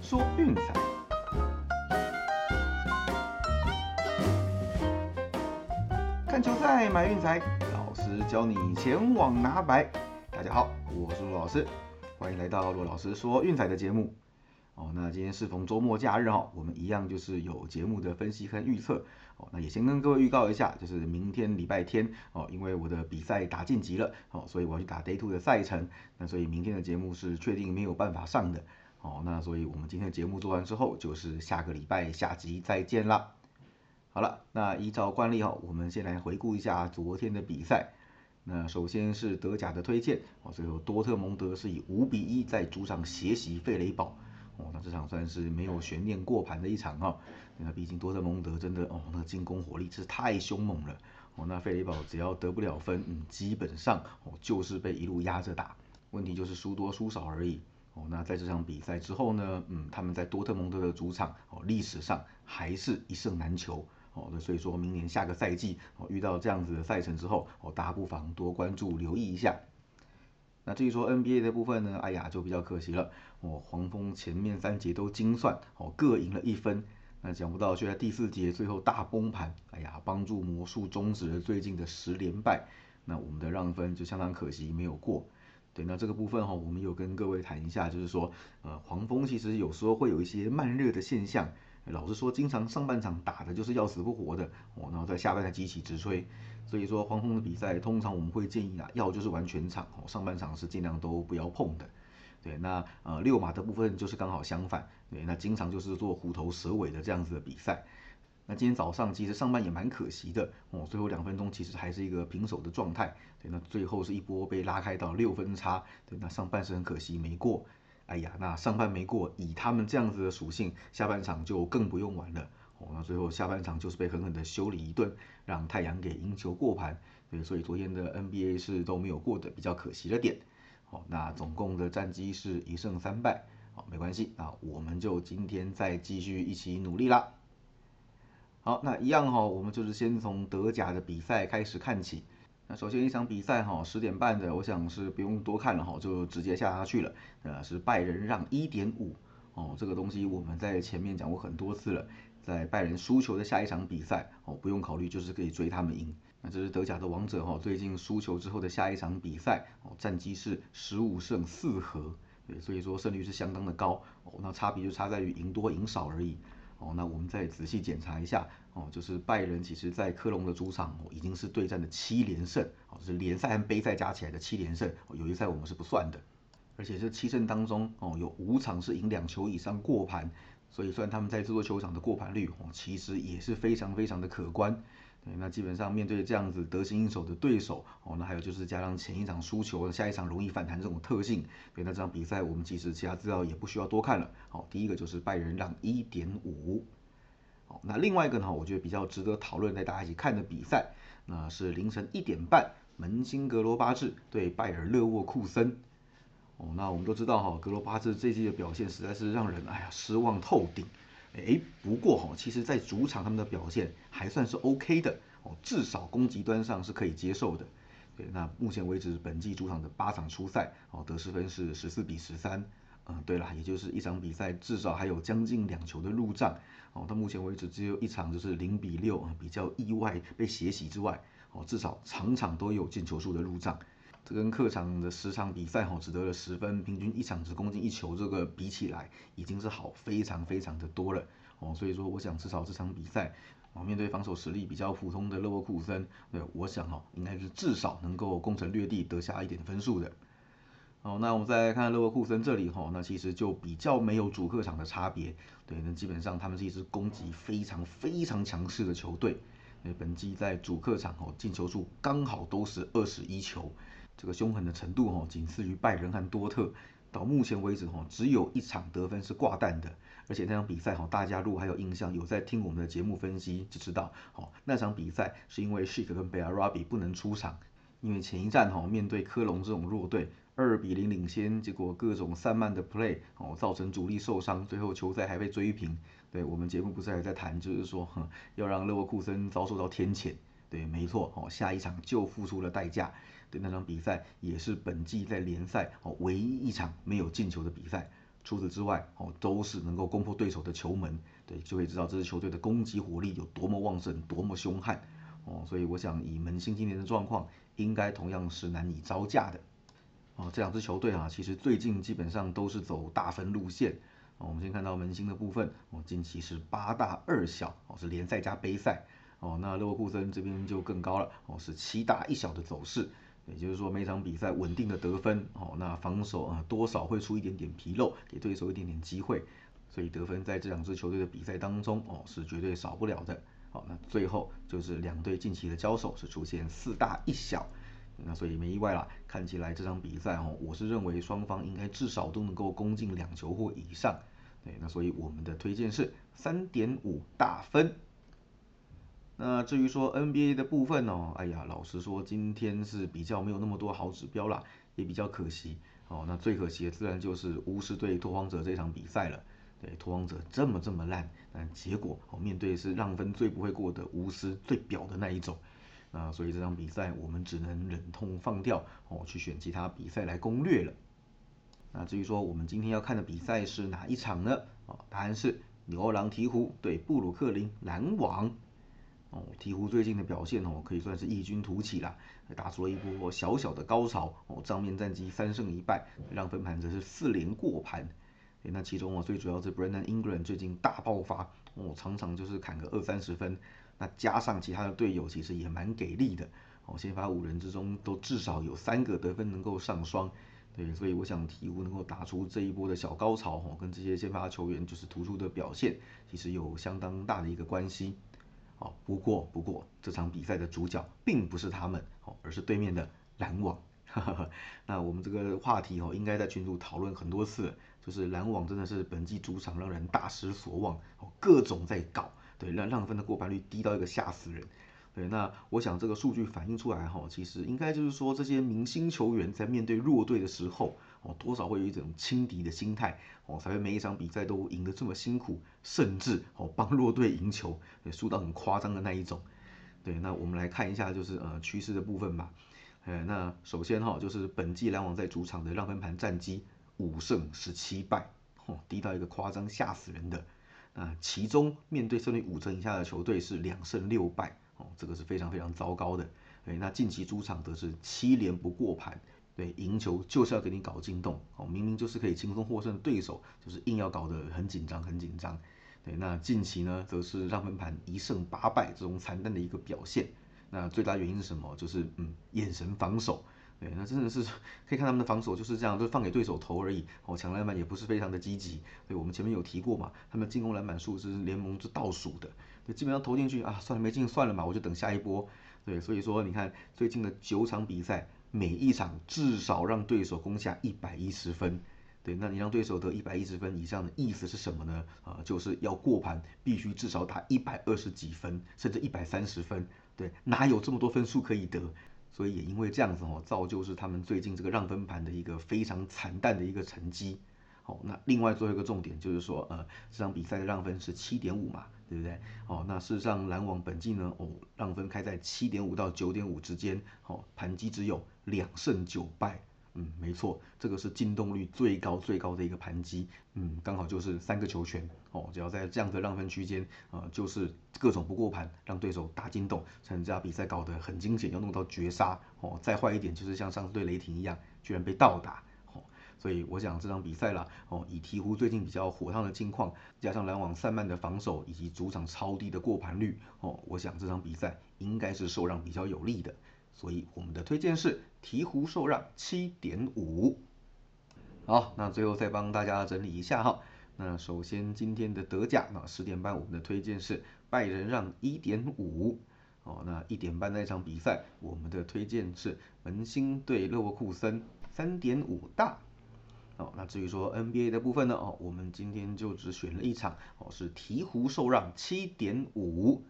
说运彩，看球赛买运彩，老师教你前往拿白。大家好，我是陆老师，欢迎来到陆老师说运彩的节目。哦，那今天适逢周末假日哈，我们一样就是有节目的分析和预测。哦，那也先跟各位预告一下，就是明天礼拜天哦，因为我的比赛打晋级了，哦，所以我要去打 Day Two 的赛程，那所以明天的节目是确定没有办法上的。哦，那所以我们今天的节目做完之后，就是下个礼拜下集再见啦。好了，那依照惯例哈，我们先来回顾一下昨天的比赛。那首先是德甲的推荐，哦，最后多特蒙德是以五比一在主场血洗费雷堡。哦，那这场算是没有悬念过盘的一场哈。那毕竟多特蒙德真的哦，那进攻火力是太凶猛了。哦，那费雷堡只要得不了分，嗯，基本上哦就是被一路压着打。问题就是输多输少而已。哦，那在这场比赛之后呢，嗯，他们在多特蒙德的主场哦，历史上还是一胜难求。哦，那所以说明年下个赛季哦，遇到这样子的赛程之后，哦，大家不妨多关注留意一下。那至于说 NBA 的部分呢，哎呀，就比较可惜了。哦，黄蜂前面三节都精算，哦，各赢了一分。那想不到却在第四节最后大崩盘，哎呀，帮助魔术终止了最近的十连败。那我们的让分就相当可惜没有过。对，那这个部分哈，我们有跟各位谈一下，就是说，呃，黄蜂其实有时候会有一些慢热的现象。老实说，经常上半场打的就是要死不活的，哦，然后在下半场激起直吹。所以说黄蜂的比赛，通常我们会建议啊，要就是玩全场哦，上半场是尽量都不要碰的。对，那呃六码的部分就是刚好相反，对，那经常就是做虎头蛇尾的这样子的比赛。那今天早上其实上半也蛮可惜的哦，最后两分钟其实还是一个平手的状态。对，那最后是一波被拉开到六分差，对，那上半是很可惜没过。哎呀，那上半没过，以他们这样子的属性，下半场就更不用玩了。哦，那最后下半场就是被狠狠的修理一顿，让太阳给赢球过盘，对，所以昨天的 NBA 是都没有过的，比较可惜的点。哦，那总共的战绩是一胜三败，好，没关系，那我们就今天再继续一起努力啦。好，那一样哈，我们就是先从德甲的比赛开始看起。那首先一场比赛哈，十点半的，我想是不用多看了哈，就直接下下去了。呃，是拜仁让一点五，哦，这个东西我们在前面讲过很多次了。在拜仁输球的下一场比赛，哦，不用考虑，就是可以追他们赢。那这是德甲的王者哈，最近输球之后的下一场比赛，哦，战绩是十五胜四和，对，所以说胜率是相当的高。哦，那差别就差在于赢多赢少而已。哦，那我们再仔细检查一下，哦，就是拜仁其实在科隆的主场，哦，已经是对战的七连胜，哦，是联赛和杯赛加起来的七连胜，友谊赛我们是不算的。而且这七胜当中，哦，有五场是赢两球以上过盘。所以算他们在这座球场的过盘率哦，其实也是非常非常的可观。对，那基本上面对这样子得心应手的对手哦，那还有就是加上前一场输球，下一场容易反弹这种特性，对，那这场比赛我们其实其他资料也不需要多看了。好，第一个就是拜仁让一点五。好，那另外一个呢，我觉得比较值得讨论带大家一起看的比赛，那是凌晨一点半，门兴格罗巴治对拜尔勒沃库森。哦，那我们都知道哈，格罗巴治这季的表现实在是让人哎呀失望透顶。哎，不过哈，其实在主场他们的表现还算是 OK 的哦，至少攻击端上是可以接受的。对，那目前为止本季主场的八场初赛哦，得失分是十四比十三。嗯，对了，也就是一场比赛至少还有将近两球的入账。哦，到目前为止只有一场就是零比六啊，比较意外被血洗之外，哦，至少场场都有进球数的入账。这跟客场的十场比赛哈只得了十分，平均一场只攻进一球，这个比起来已经是好非常非常的多了哦。所以说，我想至少这场比赛哦，面对防守实力比较普通的勒沃库森，对，我想哈应该是至少能够攻城略地得下一点分数的。哦，那我们再来看勒沃库森这里哈，那其实就比较没有主客场的差别，对，那基本上他们是一支攻击非常非常强势的球队，那本季在主客场哦进球数刚好都是二十一球。这个凶狠的程度哈，仅次于拜仁和多特。到目前为止哈，只有一场得分是挂蛋的，而且那场比赛哈，大家如果还有印象，有在听我们的节目分析就知道，哦，那场比赛是因为 Shik 跟贝尔拉比不能出场，因为前一站哈面对科隆这种弱队，二比零领先，结果各种散漫的 play 哦，造成主力受伤，最后球赛还被追平。对我们节目不是还在谈，就是说要让勒沃库森遭受到天谴。对，没错，哦，下一场就付出了代价。对，那场比赛也是本季在联赛哦唯一一场没有进球的比赛，除此之外，哦，都是能够攻破对手的球门，对，就会知道这支球队的攻击火力有多么旺盛，多么凶悍，哦，所以我想以门兴今年的状况，应该同样是难以招架的，哦，这两支球队啊，其实最近基本上都是走大分路线，哦，我们先看到门兴的部分，哦，近期是八大二小，哦，是联赛加杯赛，哦，那勒沃库森这边就更高了，哦，是七大一小的走势。也就是说，每场比赛稳定的得分，哦，那防守啊多少会出一点点纰漏，给对手一点点机会，所以得分在这两支球队的比赛当中，哦，是绝对少不了的。好，那最后就是两队近期的交手是出现四大一小，那所以没意外啦，看起来这场比赛哦，我是认为双方应该至少都能够攻进两球或以上。对，那所以我们的推荐是三点五大分。那至于说 NBA 的部分哦，哎呀，老实说，今天是比较没有那么多好指标啦，也比较可惜哦。那最可惜的自然就是巫师对拓荒者这场比赛了。对，拓荒者这么这么烂，但结果哦，面对是让分最不会过的巫师，最表的那一种。那所以这场比赛我们只能忍痛放掉哦，去选其他比赛来攻略了。那至于说我们今天要看的比赛是哪一场呢？哦，答案是牛郎鹈鹕对布鲁克林篮网。哦，鹈鹕最近的表现哦，可以算是异军突起啦，打出了一波小小的高潮哦。账面战绩三胜一败，让分盘则是四连过盘。那其中哦，最主要是 Brandon Ingram 最近大爆发哦，常常就是砍个二三十分。那加上其他的队友其实也蛮给力的哦，先发五人之中都至少有三个得分能够上双。对，所以我想鹈鹕能够打出这一波的小高潮哦，跟这些先发球员就是突出的表现，其实有相当大的一个关系。哦，不过不过这场比赛的主角并不是他们哦，而是对面的篮网。那我们这个话题哦，应该在群组讨论很多次，就是篮网真的是本季主场让人大失所望哦，各种在搞，对让让分的过半率低到一个吓死人。对，那我想这个数据反映出来哈，其实应该就是说这些明星球员在面对弱队的时候。哦，多少会有一种轻敌的心态，哦，才会每一场比赛都赢得这么辛苦，甚至哦帮弱队赢球，输到很夸张的那一种。对，那我们来看一下就是呃趋势的部分吧。呃，那首先哈就是本季篮网在主场的让分盘战绩五胜十七败，哦，低到一个夸张吓死人的。那其中面对胜率五成以下的球队是两胜六败，哦，这个是非常非常糟糕的。对，那近期主场则是七连不过盘。对，赢球就是要给你搞惊动哦，明明就是可以轻松获胜的对手，就是硬要搞得很紧张，很紧张。对，那近期呢，则是让分盘一胜八败这种惨淡的一个表现。那最大原因是什么？就是嗯，眼神防守。对，那真的是可以看他们的防守就是这样，就放给对手投而已。哦，抢篮板也不是非常的积极。对，我们前面有提过嘛，他们进攻篮板数是联盟是倒数的。对，基本上投进去啊，算了没进算了嘛，我就等下一波。对，所以说你看最近的九场比赛。每一场至少让对手攻下一百一十分，对，那你让对手得一百一十分以上的意思是什么呢？啊，就是要过盘必须至少打一百二十几分，甚至一百三十分，对，哪有这么多分数可以得？所以也因为这样子哦，造就是他们最近这个让分盘的一个非常惨淡的一个成绩。好，那另外最后一个重点就是说，呃，这场比赛的让分是七点五嘛，对不对？哦，那事实上篮网本季呢，哦，让分开在七点五到九点五之间，哦，盘击只有两胜九败，嗯，没错，这个是进动率最高最高的一个盘击，嗯，刚好就是三个球权，哦，只要在这样的让分区间，呃，就是各种不过盘，让对手打进洞，甚至把比赛搞得很惊险，要弄到绝杀，哦，再坏一点就是像上次对雷霆一样，居然被倒打。所以我想这场比赛啦，哦，以鹈鹕最近比较火烫的近况，加上篮网散漫的防守以及主场超低的过盘率，哦，我想这场比赛应该是受让比较有利的。所以我们的推荐是鹈鹕受让七点五。好，那最后再帮大家整理一下哈。那首先今天的德甲，那十点半我们的推荐是拜仁让一点五。哦，那一点半那场比赛，我们的推荐是门兴对勒沃库森三点五大。哦，那至于说 NBA 的部分呢？哦，我们今天就只选了一场，哦，是鹈鹕受让七点五。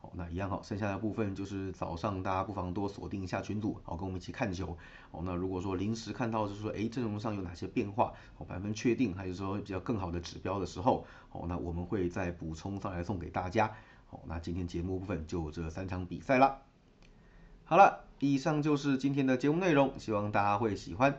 哦，那一样好，剩下的部分就是早上大家不妨多锁定一下群组，好，跟我们一起看球。哦，那如果说临时看到就是说，哎，阵容上有哪些变化，哦，百分确定，还是说比较更好的指标的时候，哦，那我们会再补充上来送给大家。好，那今天节目部分就这三场比赛啦。好了，以上就是今天的节目内容，希望大家会喜欢。